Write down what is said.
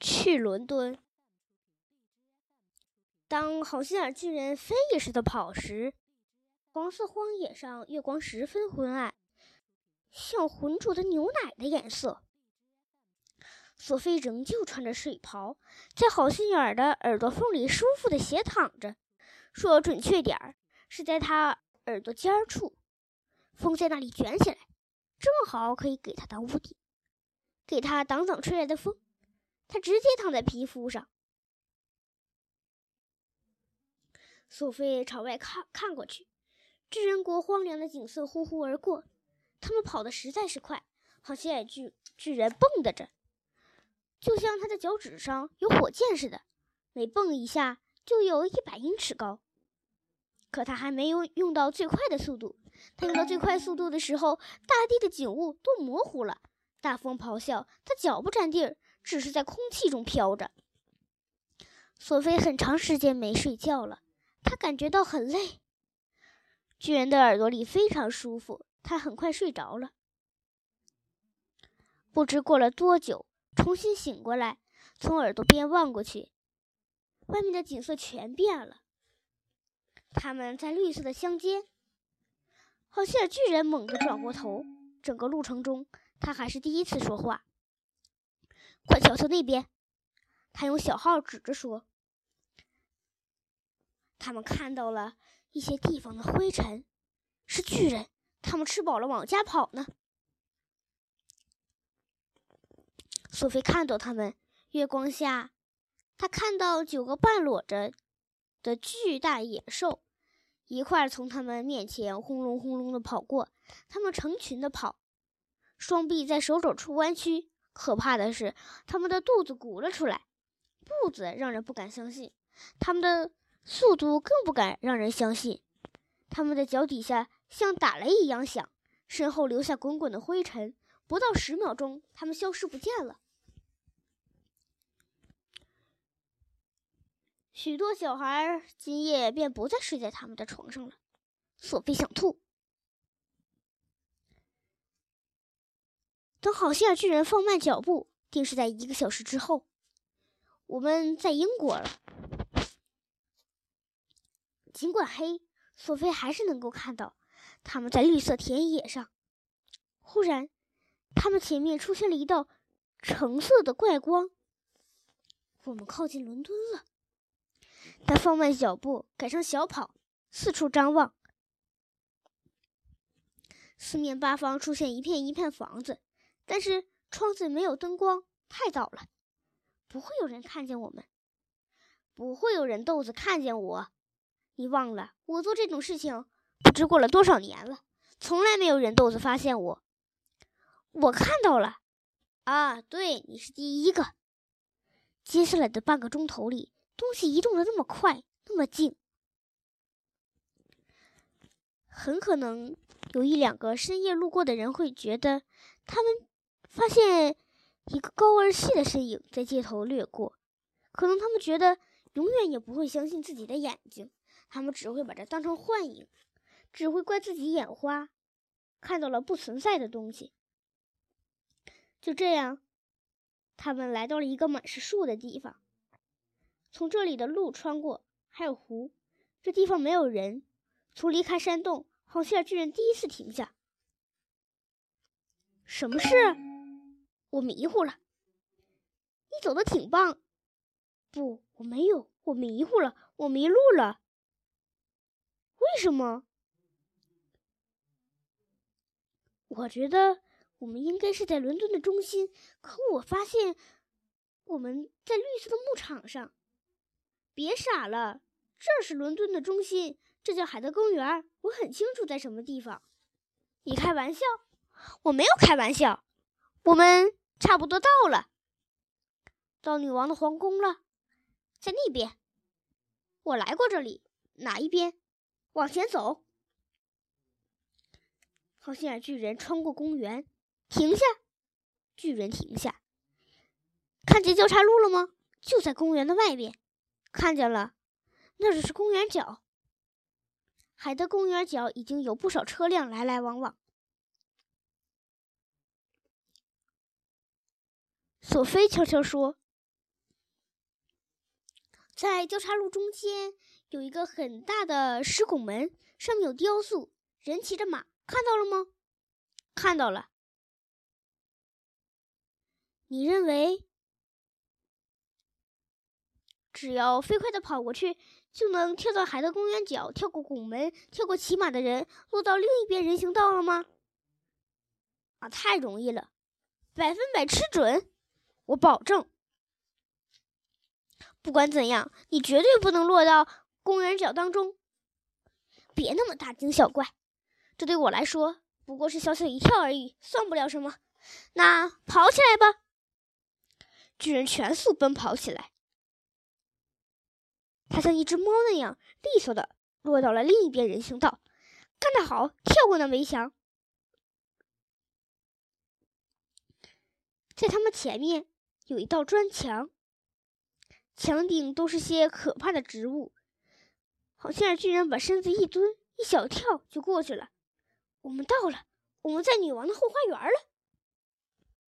去伦敦。当好心眼巨人飞也似的跑时，黄色荒野上月光十分昏暗，像浑浊的牛奶的颜色。索菲仍旧穿着睡袍，在好心眼的耳朵缝里舒服的斜躺着，说准确点儿，是在他耳朵尖儿处。风在那里卷起来，正好可以给他当屋顶，给他挡挡吹来的风。他直接躺在皮肤上。索菲朝外看看过去，巨人国荒凉的景色呼呼而过。他们跑得实在是快，好像巨巨人蹦跶着，就像他的脚趾上有火箭似的，每蹦一下就有一百英尺高。可他还没有用到最快的速度。他用到最快速度的时候，大地的景物都模糊了。大风咆哮，他脚不沾地儿，只是在空气中飘着。索菲很长时间没睡觉了，他感觉到很累。巨人的耳朵里非常舒服，他很快睡着了。不知过了多久，重新醒过来，从耳朵边望过去，外面的景色全变了。他们在绿色的乡间。好像巨人猛地转过头，整个路程中他还是第一次说话。快瞧瞧那边！他用小号指着说：“他们看到了一些地方的灰尘，是巨人。他们吃饱了往家跑呢。”索菲看到他们，月光下，他看到九个半裸着的巨大野兽。一块从他们面前轰隆轰隆的跑过，他们成群的跑，双臂在手肘处弯曲。可怕的是，他们的肚子鼓了出来，步子让人不敢相信，他们的速度更不敢让人相信。他们的脚底下像打雷一样响，身后留下滚滚的灰尘。不到十秒钟，他们消失不见了。许多小孩今夜便不再睡在他们的床上了。索菲想吐。等好心眼巨人放慢脚步，定是在一个小时之后。我们在英国了。尽管黑，索菲还是能够看到他们在绿色田野上。忽然，他们前面出现了一道橙色的怪光。我们靠近伦敦了。他放慢脚步，改成小跑，四处张望。四面八方出现一片一片房子，但是窗子没有灯光，太早了，不会有人看见我们，不会有人豆子看见我。你忘了，我做这种事情不知过了多少年了，从来没有人豆子发现我。我看到了，啊，对，你是第一个。接下来的半个钟头里。东西移动的那么快，那么近，很可能有一两个深夜路过的人会觉得，他们发现一个高而细的身影在街头掠过。可能他们觉得永远也不会相信自己的眼睛，他们只会把这当成幻影，只会怪自己眼花，看到了不存在的东西。就这样，他们来到了一个满是树的地方。从这里的路穿过，还有湖。这地方没有人。从离开山洞，好心眼巨人第一次停下。什么事？我迷糊了。你走的挺棒。不，我没有。我迷糊了。我迷路了。为什么？我觉得我们应该是在伦敦的中心，可我发现我们在绿色的牧场上。别傻了，这是伦敦的中心，这叫海德公园。我很清楚在什么地方。你开玩笑？我没有开玩笑。我们差不多到了，到女王的皇宫了，在那边。我来过这里，哪一边？往前走。好心眼巨人穿过公园，停下。巨人停下，看见交叉路了吗？就在公园的外边。看见了，那只是公园角。海德公园角已经有不少车辆来来往往。索菲悄悄说：“在交叉路中间有一个很大的石拱门，上面有雕塑，人骑着马，看到了吗？看到了。你认为只要飞快的跑过去，就能跳到海德公园角，跳过拱门，跳过骑马的人，落到另一边人行道了吗？啊，太容易了，百分百吃准，我保证。不管怎样，你绝对不能落到公园角当中。别那么大惊小怪，这对我来说不过是小小一跳而已，算不了什么。那跑起来吧！巨人全速奔跑起来，他像一只猫那样利索的落到了另一边人行道。干得好，跳过那围墙。在他们前面有一道砖墙，墙顶都是些可怕的植物。好像是巨人把身子一蹲，一小跳就过去了。我们到了，我们在女王的后花园了。